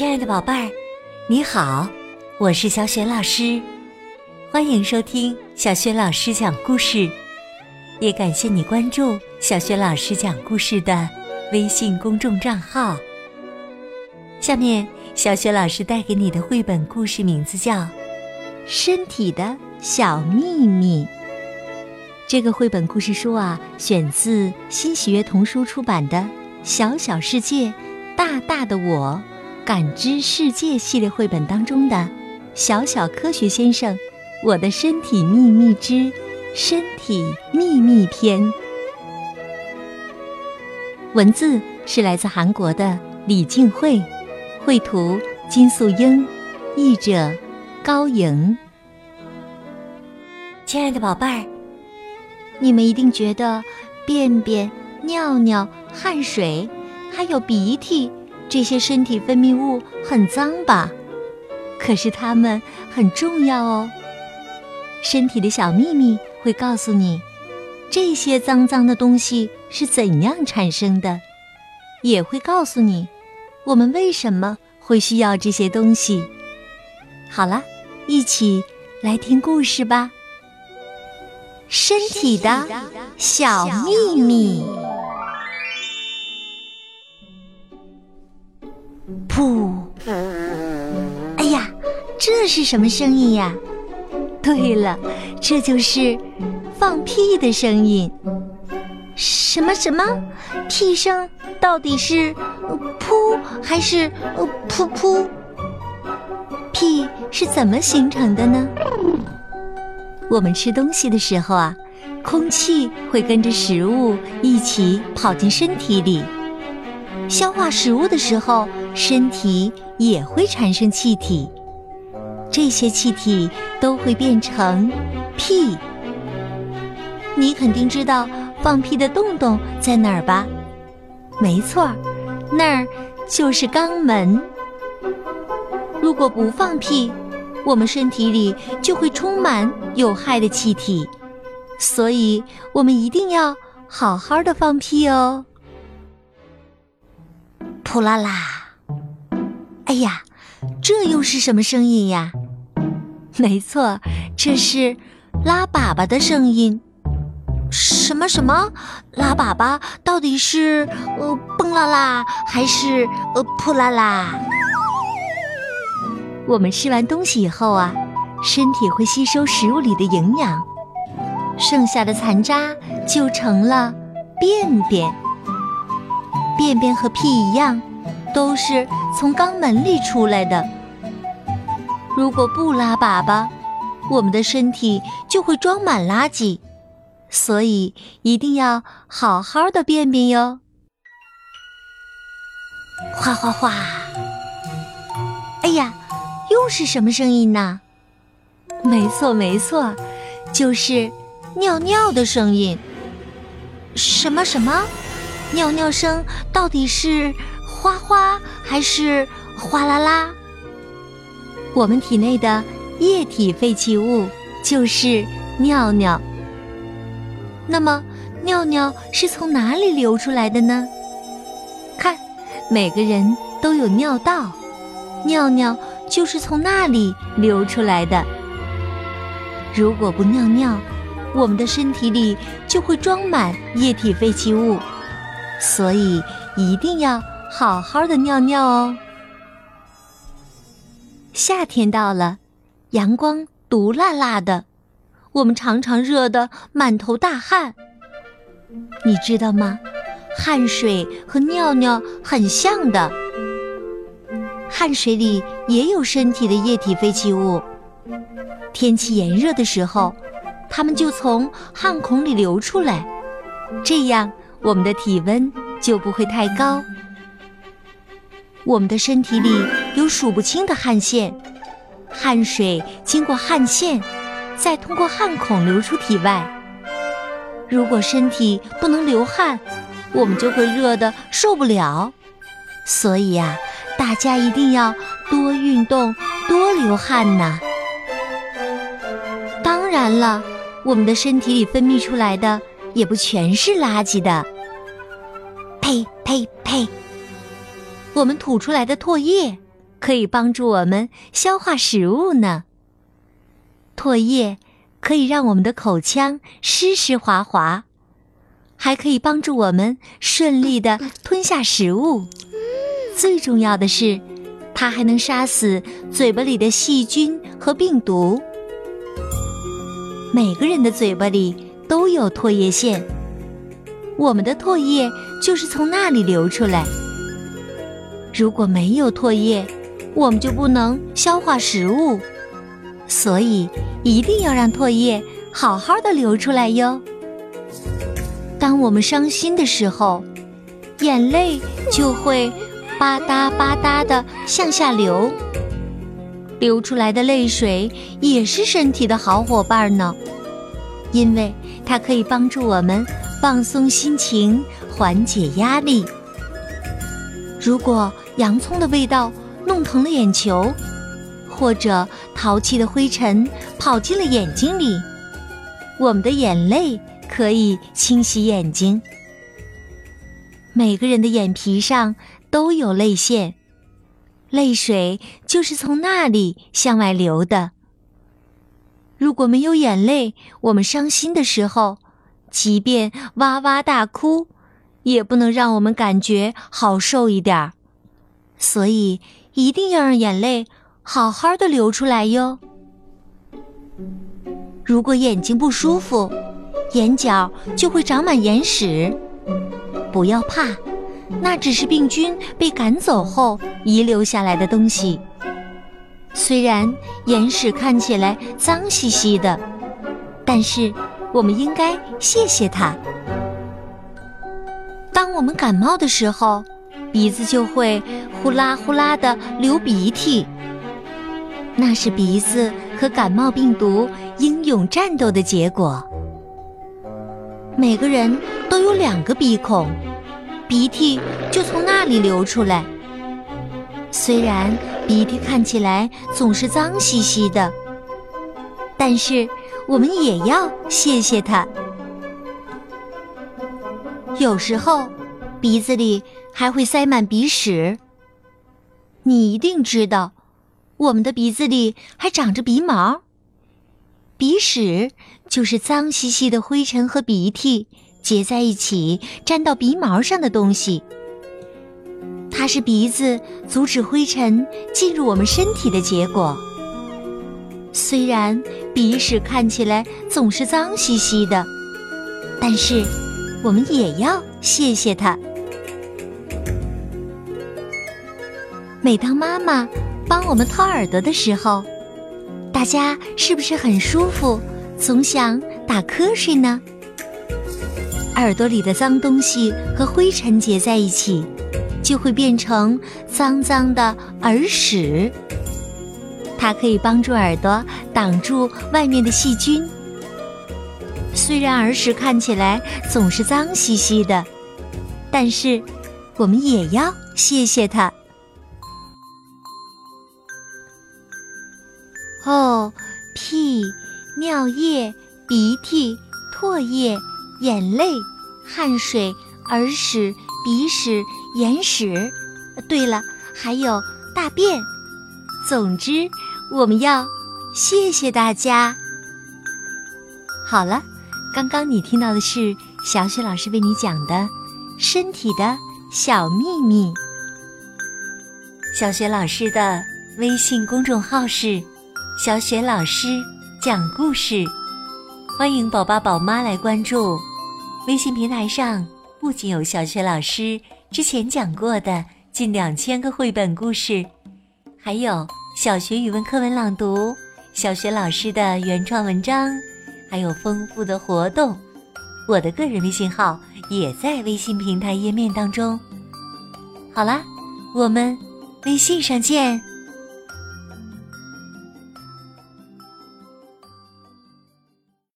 亲爱的宝贝儿，你好，我是小雪老师，欢迎收听小雪老师讲故事，也感谢你关注小雪老师讲故事的微信公众账号。下面，小雪老师带给你的绘本故事名字叫《身体的小秘密》。这个绘本故事书啊，选自新喜悦童书出版的《小小世界，大大的我》。感知世界系列绘本当中的《小小科学先生：我的身体秘密之身体秘密篇》，文字是来自韩国的李静慧，绘图金素英，译者高莹。亲爱的宝贝儿，你们一定觉得便便、尿尿、汗水，还有鼻涕。这些身体分泌物很脏吧？可是它们很重要哦。身体的小秘密会告诉你，这些脏脏的东西是怎样产生的，也会告诉你，我们为什么会需要这些东西。好了，一起来听故事吧。身体的小秘密。噗！哎呀，这是什么声音呀？对了，这就是放屁的声音。什么什么？屁声到底是噗还是噗噗？屁是怎么形成的呢？我们吃东西的时候啊，空气会跟着食物一起跑进身体里。消化食物的时候，身体也会产生气体，这些气体都会变成屁。你肯定知道放屁的洞洞在哪儿吧？没错，那儿就是肛门。如果不放屁，我们身体里就会充满有害的气体，所以我们一定要好好的放屁哦。噗啦啦！哎呀，这又是什么声音呀？没错，这是拉粑粑的声音。什么什么？拉粑粑到底是呃蹦啦啦还是呃噗啦啦？我们吃完东西以后啊，身体会吸收食物里的营养，剩下的残渣就成了便便。便便和屁一样，都是从肛门里出来的。如果不拉粑粑，我们的身体就会装满垃圾，所以一定要好好的便便哟。哗哗哗！哎呀，又是什么声音呢？没错没错，就是尿尿的声音。什么什么？尿尿声到底是哗哗还是哗啦啦？我们体内的液体废弃物就是尿尿。那么，尿尿是从哪里流出来的呢？看，每个人都有尿道，尿尿就是从那里流出来的。如果不尿尿，我们的身体里就会装满液体废弃物。所以一定要好好的尿尿哦。夏天到了，阳光毒辣辣的，我们常常热得满头大汗。你知道吗？汗水和尿尿很像的，汗水里也有身体的液体废弃物。天气炎热的时候，它们就从汗孔里流出来，这样。我们的体温就不会太高。我们的身体里有数不清的汗腺，汗水经过汗腺，再通过汗孔流出体外。如果身体不能流汗，我们就会热得受不了。所以呀，大家一定要多运动，多流汗呐。当然了，我们的身体里分泌出来的。也不全是垃圾的，呸呸呸！我们吐出来的唾液可以帮助我们消化食物呢。唾液可以让我们的口腔湿湿滑滑，还可以帮助我们顺利的吞下食物。最重要的是，它还能杀死嘴巴里的细菌和病毒。每个人的嘴巴里都有唾液腺，我们的唾液就是从那里流出来。如果没有唾液，我们就不能消化食物。所以，一定要让唾液好好的流出来哟。当我们伤心的时候，眼泪就会吧嗒吧嗒的向下流。流出来的泪水也是身体的好伙伴呢，因为它可以帮助我们放松心情、缓解压力。如果洋葱的味道弄疼了眼球，或者淘气的灰尘跑进了眼睛里，我们的眼泪可以清洗眼睛。每个人的眼皮上都有泪腺，泪水就是从那里向外流的。如果没有眼泪，我们伤心的时候，即便哇哇大哭，也不能让我们感觉好受一点儿。所以一定要让眼泪。好好的流出来哟。如果眼睛不舒服，眼角就会长满眼屎。不要怕，那只是病菌被赶走后遗留下来的东西。虽然眼屎看起来脏兮兮的，但是我们应该谢谢它。当我们感冒的时候，鼻子就会呼啦呼啦的流鼻涕。那是鼻子和感冒病毒英勇战斗的结果。每个人都有两个鼻孔，鼻涕就从那里流出来。虽然鼻涕看起来总是脏兮兮的，但是我们也要谢谢它。有时候鼻子里还会塞满鼻屎，你一定知道。我们的鼻子里还长着鼻毛，鼻屎就是脏兮兮的灰尘和鼻涕结在一起粘到鼻毛上的东西。它是鼻子阻止灰尘进入我们身体的结果。虽然鼻屎看起来总是脏兮兮的，但是我们也要谢谢它。每当妈妈。帮我们掏耳朵的时候，大家是不是很舒服，总想打瞌睡呢？耳朵里的脏东西和灰尘结在一起，就会变成脏脏的耳屎。它可以帮助耳朵挡住外面的细菌。虽然耳屎看起来总是脏兮兮的，但是我们也要谢谢它。哦，屁、尿液、鼻涕、唾液、眼泪、汗水、耳屎、鼻屎、眼屎，对了，还有大便。总之，我们要谢谢大家。好了，刚刚你听到的是小雪老师为你讲的《身体的小秘密》。小雪老师的微信公众号是。小雪老师讲故事，欢迎宝宝宝妈来关注。微信平台上不仅有小雪老师之前讲过的近两千个绘本故事，还有小学语文课文朗读、小学老师的原创文章，还有丰富的活动。我的个人微信号也在微信平台页面当中。好啦，我们微信上见。